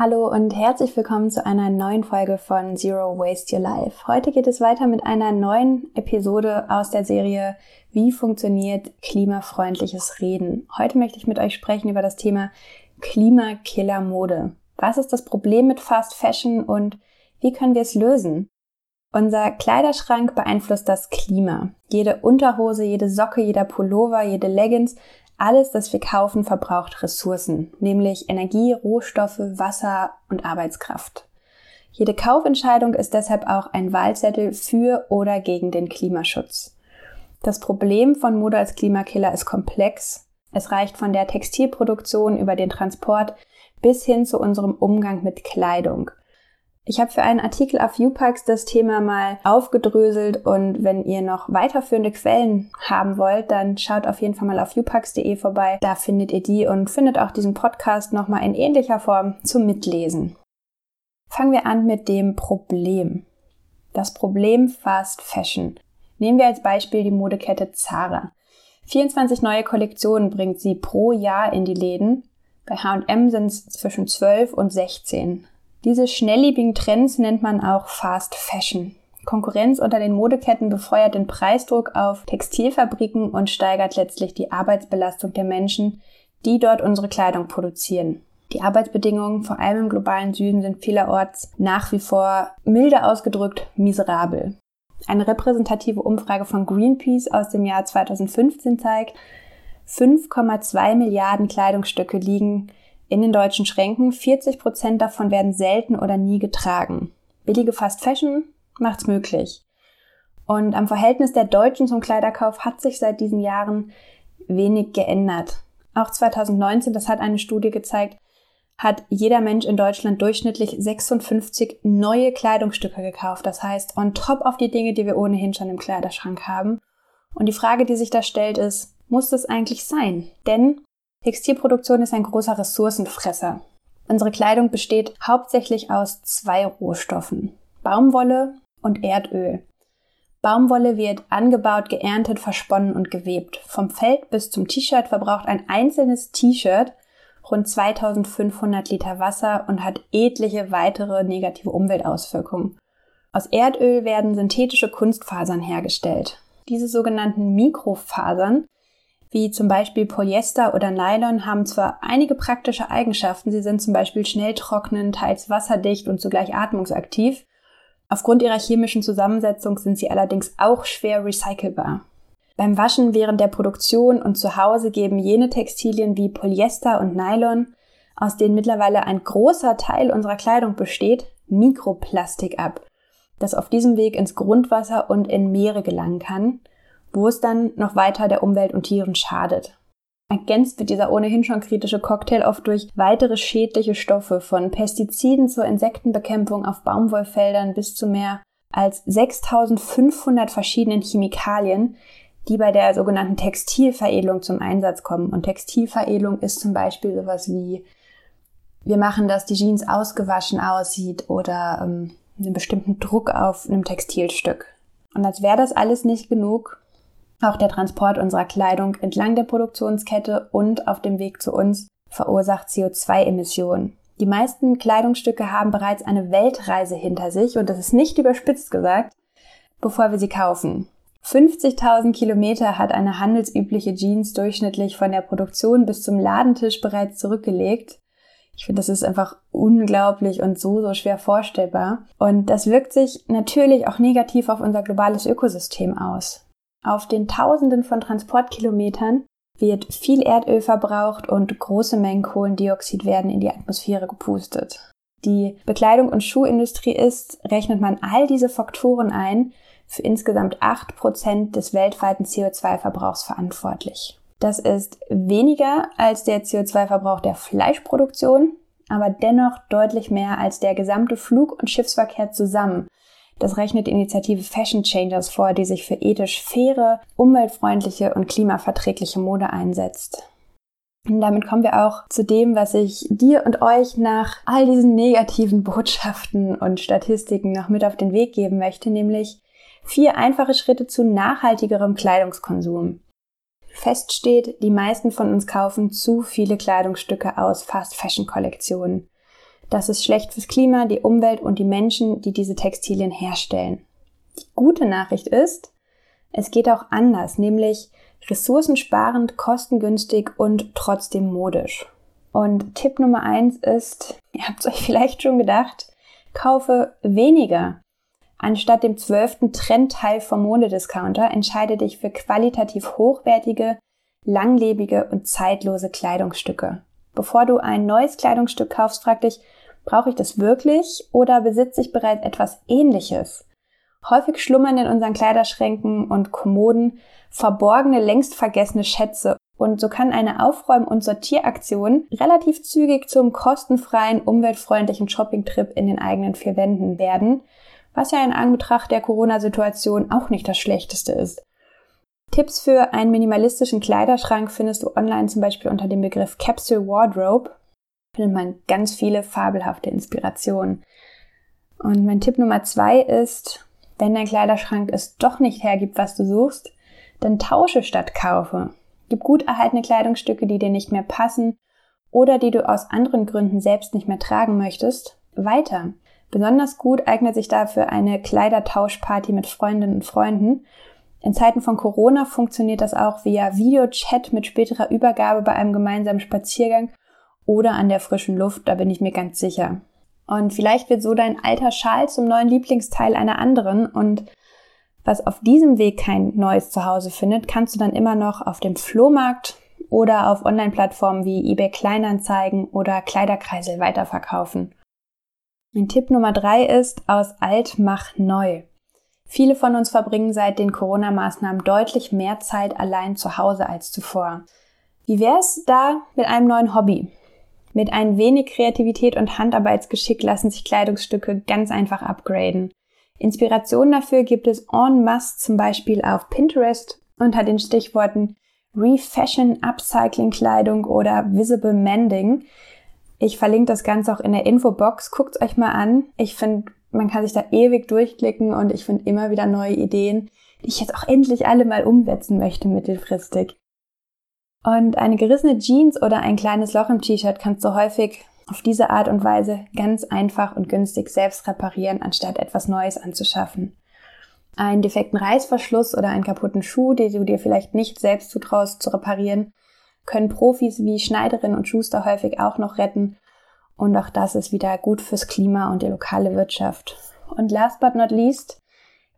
Hallo und herzlich willkommen zu einer neuen Folge von Zero Waste Your Life. Heute geht es weiter mit einer neuen Episode aus der Serie Wie funktioniert klimafreundliches Reden? Heute möchte ich mit euch sprechen über das Thema Klimakiller Mode. Was ist das Problem mit Fast Fashion und wie können wir es lösen? Unser Kleiderschrank beeinflusst das Klima. Jede Unterhose, jede Socke, jeder Pullover, jede Leggings alles, das wir kaufen, verbraucht Ressourcen, nämlich Energie, Rohstoffe, Wasser und Arbeitskraft. Jede Kaufentscheidung ist deshalb auch ein Wahlzettel für oder gegen den Klimaschutz. Das Problem von Mode als Klimakiller ist komplex. Es reicht von der Textilproduktion über den Transport bis hin zu unserem Umgang mit Kleidung. Ich habe für einen Artikel auf Upax das Thema mal aufgedröselt und wenn ihr noch weiterführende Quellen haben wollt, dann schaut auf jeden Fall mal auf upax.de vorbei. Da findet ihr die und findet auch diesen Podcast nochmal in ähnlicher Form zum Mitlesen. Fangen wir an mit dem Problem. Das Problem Fast Fashion. Nehmen wir als Beispiel die Modekette Zara. 24 neue Kollektionen bringt sie pro Jahr in die Läden. Bei H&M sind es zwischen 12 und 16. Diese schnelllebigen Trends nennt man auch Fast Fashion. Konkurrenz unter den Modeketten befeuert den Preisdruck auf Textilfabriken und steigert letztlich die Arbeitsbelastung der Menschen, die dort unsere Kleidung produzieren. Die Arbeitsbedingungen, vor allem im globalen Süden, sind vielerorts nach wie vor milde ausgedrückt miserabel. Eine repräsentative Umfrage von Greenpeace aus dem Jahr 2015 zeigt, 5,2 Milliarden Kleidungsstücke liegen in den deutschen Schränken. 40 Prozent davon werden selten oder nie getragen. Billige Fast Fashion macht's möglich. Und am Verhältnis der Deutschen zum Kleiderkauf hat sich seit diesen Jahren wenig geändert. Auch 2019, das hat eine Studie gezeigt, hat jeder Mensch in Deutschland durchschnittlich 56 neue Kleidungsstücke gekauft. Das heißt, on top auf die Dinge, die wir ohnehin schon im Kleiderschrank haben. Und die Frage, die sich da stellt, ist, muss das eigentlich sein? Denn Textilproduktion ist ein großer Ressourcenfresser. Unsere Kleidung besteht hauptsächlich aus zwei Rohstoffen. Baumwolle und Erdöl. Baumwolle wird angebaut, geerntet, versponnen und gewebt. Vom Feld bis zum T-Shirt verbraucht ein einzelnes T-Shirt rund 2500 Liter Wasser und hat etliche weitere negative Umweltauswirkungen. Aus Erdöl werden synthetische Kunstfasern hergestellt. Diese sogenannten Mikrofasern wie zum Beispiel Polyester oder Nylon, haben zwar einige praktische Eigenschaften, sie sind zum Beispiel schnell trocknen, teils wasserdicht und zugleich atmungsaktiv. Aufgrund ihrer chemischen Zusammensetzung sind sie allerdings auch schwer recycelbar. Beim Waschen während der Produktion und zu Hause geben jene Textilien wie Polyester und Nylon, aus denen mittlerweile ein großer Teil unserer Kleidung besteht, Mikroplastik ab, das auf diesem Weg ins Grundwasser und in Meere gelangen kann wo es dann noch weiter der Umwelt und Tieren schadet. Ergänzt wird dieser ohnehin schon kritische Cocktail oft durch weitere schädliche Stoffe von Pestiziden zur Insektenbekämpfung auf Baumwollfeldern bis zu mehr als 6500 verschiedenen Chemikalien, die bei der sogenannten Textilveredelung zum Einsatz kommen. Und Textilveredelung ist zum Beispiel sowas wie, wir machen, dass die Jeans ausgewaschen aussieht oder ähm, einen bestimmten Druck auf einem Textilstück. Und als wäre das alles nicht genug, auch der Transport unserer Kleidung entlang der Produktionskette und auf dem Weg zu uns verursacht CO2-Emissionen. Die meisten Kleidungsstücke haben bereits eine Weltreise hinter sich und das ist nicht überspitzt gesagt, bevor wir sie kaufen. 50.000 Kilometer hat eine handelsübliche Jeans durchschnittlich von der Produktion bis zum Ladentisch bereits zurückgelegt. Ich finde, das ist einfach unglaublich und so, so schwer vorstellbar. Und das wirkt sich natürlich auch negativ auf unser globales Ökosystem aus. Auf den Tausenden von Transportkilometern wird viel Erdöl verbraucht und große Mengen Kohlendioxid werden in die Atmosphäre gepustet. Die Bekleidung- und Schuhindustrie ist, rechnet man all diese Faktoren ein, für insgesamt acht Prozent des weltweiten CO2-Verbrauchs verantwortlich. Das ist weniger als der CO2-Verbrauch der Fleischproduktion, aber dennoch deutlich mehr als der gesamte Flug- und Schiffsverkehr zusammen, das rechnet die Initiative Fashion Changers vor, die sich für ethisch faire, umweltfreundliche und klimaverträgliche Mode einsetzt. Und damit kommen wir auch zu dem, was ich dir und euch nach all diesen negativen Botschaften und Statistiken noch mit auf den Weg geben möchte, nämlich vier einfache Schritte zu nachhaltigerem Kleidungskonsum. Fest steht, die meisten von uns kaufen zu viele Kleidungsstücke aus Fast Fashion Kollektionen. Das ist schlecht fürs Klima, die Umwelt und die Menschen, die diese Textilien herstellen. Die gute Nachricht ist, es geht auch anders, nämlich ressourcensparend, kostengünstig und trotzdem modisch. Und Tipp Nummer eins ist, ihr habt es euch vielleicht schon gedacht, kaufe weniger. Anstatt dem zwölften Trendteil vom Modediscounter entscheide dich für qualitativ hochwertige, langlebige und zeitlose Kleidungsstücke. Bevor du ein neues Kleidungsstück kaufst, frag dich, brauche ich das wirklich oder besitze ich bereits etwas ähnliches? Häufig schlummern in unseren Kleiderschränken und Kommoden verborgene, längst vergessene Schätze und so kann eine Aufräum- und Sortieraktion relativ zügig zum kostenfreien, umweltfreundlichen Shoppingtrip in den eigenen vier Wänden werden, was ja in Anbetracht der Corona-Situation auch nicht das Schlechteste ist. Tipps für einen minimalistischen Kleiderschrank findest du online zum Beispiel unter dem Begriff Capsule Wardrobe. Findet man ganz viele fabelhafte Inspirationen. Und mein Tipp Nummer zwei ist, wenn dein Kleiderschrank es doch nicht hergibt, was du suchst, dann tausche statt kaufe. Gib gut erhaltene Kleidungsstücke, die dir nicht mehr passen oder die du aus anderen Gründen selbst nicht mehr tragen möchtest, weiter. Besonders gut eignet sich dafür eine Kleidertauschparty mit Freundinnen und Freunden. In Zeiten von Corona funktioniert das auch via Videochat mit späterer Übergabe bei einem gemeinsamen Spaziergang oder an der frischen Luft, da bin ich mir ganz sicher. Und vielleicht wird so dein alter Schal zum neuen Lieblingsteil einer anderen und was auf diesem Weg kein neues Zuhause findet, kannst du dann immer noch auf dem Flohmarkt oder auf Online-Plattformen wie eBay Kleinanzeigen oder Kleiderkreisel weiterverkaufen. Mein Tipp Nummer drei ist, aus alt mach neu. Viele von uns verbringen seit den Corona-Maßnahmen deutlich mehr Zeit allein zu Hause als zuvor. Wie wär's da mit einem neuen Hobby? Mit ein wenig Kreativität und Handarbeitsgeschick lassen sich Kleidungsstücke ganz einfach upgraden. Inspiration dafür gibt es en masse zum Beispiel auf Pinterest unter den Stichworten Refashion, Upcycling Kleidung oder Visible Mending. Ich verlinke das Ganze auch in der Infobox. Guckt euch mal an. Ich finde, man kann sich da ewig durchklicken und ich finde immer wieder neue Ideen, die ich jetzt auch endlich alle mal umsetzen möchte mittelfristig. Und eine gerissene Jeans oder ein kleines Loch im T-Shirt kannst du häufig auf diese Art und Weise ganz einfach und günstig selbst reparieren, anstatt etwas Neues anzuschaffen. Einen defekten Reißverschluss oder einen kaputten Schuh, den du dir vielleicht nicht selbst zutraust zu reparieren, können Profis wie Schneiderin und Schuster häufig auch noch retten. Und auch das ist wieder gut fürs Klima und die lokale Wirtschaft. Und last but not least,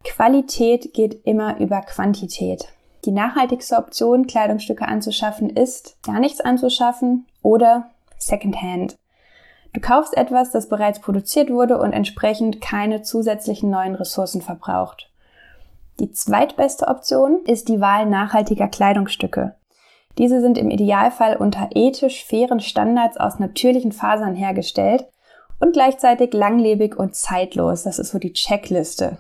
Qualität geht immer über Quantität. Die nachhaltigste Option, Kleidungsstücke anzuschaffen, ist, gar nichts anzuschaffen oder Secondhand. Du kaufst etwas, das bereits produziert wurde und entsprechend keine zusätzlichen neuen Ressourcen verbraucht. Die zweitbeste Option ist die Wahl nachhaltiger Kleidungsstücke. Diese sind im Idealfall unter ethisch fairen Standards aus natürlichen Fasern hergestellt und gleichzeitig langlebig und zeitlos. Das ist so die Checkliste.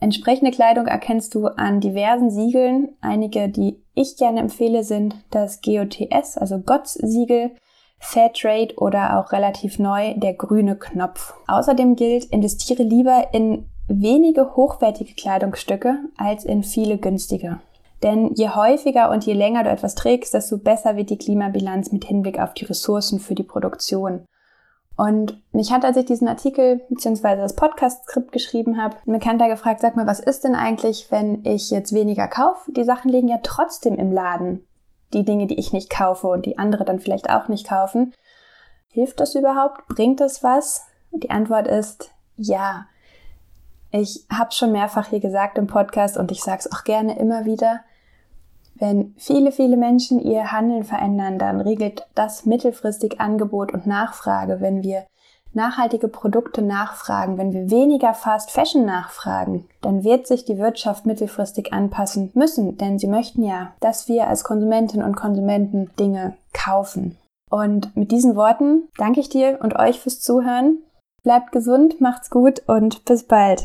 Entsprechende Kleidung erkennst du an diversen Siegeln. Einige, die ich gerne empfehle, sind das GOTS, also GOTS-Siegel, Fairtrade oder auch relativ neu der grüne Knopf. Außerdem gilt, investiere lieber in wenige hochwertige Kleidungsstücke als in viele günstige. Denn je häufiger und je länger du etwas trägst, desto besser wird die Klimabilanz mit Hinblick auf die Ressourcen für die Produktion. Und mich hat, als ich diesen Artikel bzw. das Podcast-Skript geschrieben habe, ein Bekannter gefragt, sag mal, was ist denn eigentlich, wenn ich jetzt weniger kaufe? Die Sachen liegen ja trotzdem im Laden die Dinge, die ich nicht kaufe und die andere dann vielleicht auch nicht kaufen. Hilft das überhaupt? Bringt das was? Die Antwort ist ja. Ich habe schon mehrfach hier gesagt im Podcast und ich sage es auch gerne immer wieder. Wenn viele, viele Menschen ihr Handeln verändern, dann regelt das mittelfristig Angebot und Nachfrage. Wenn wir nachhaltige Produkte nachfragen, wenn wir weniger Fast Fashion nachfragen, dann wird sich die Wirtschaft mittelfristig anpassen müssen, denn sie möchten ja, dass wir als Konsumentinnen und Konsumenten Dinge kaufen. Und mit diesen Worten danke ich dir und euch fürs Zuhören. Bleibt gesund, macht's gut und bis bald.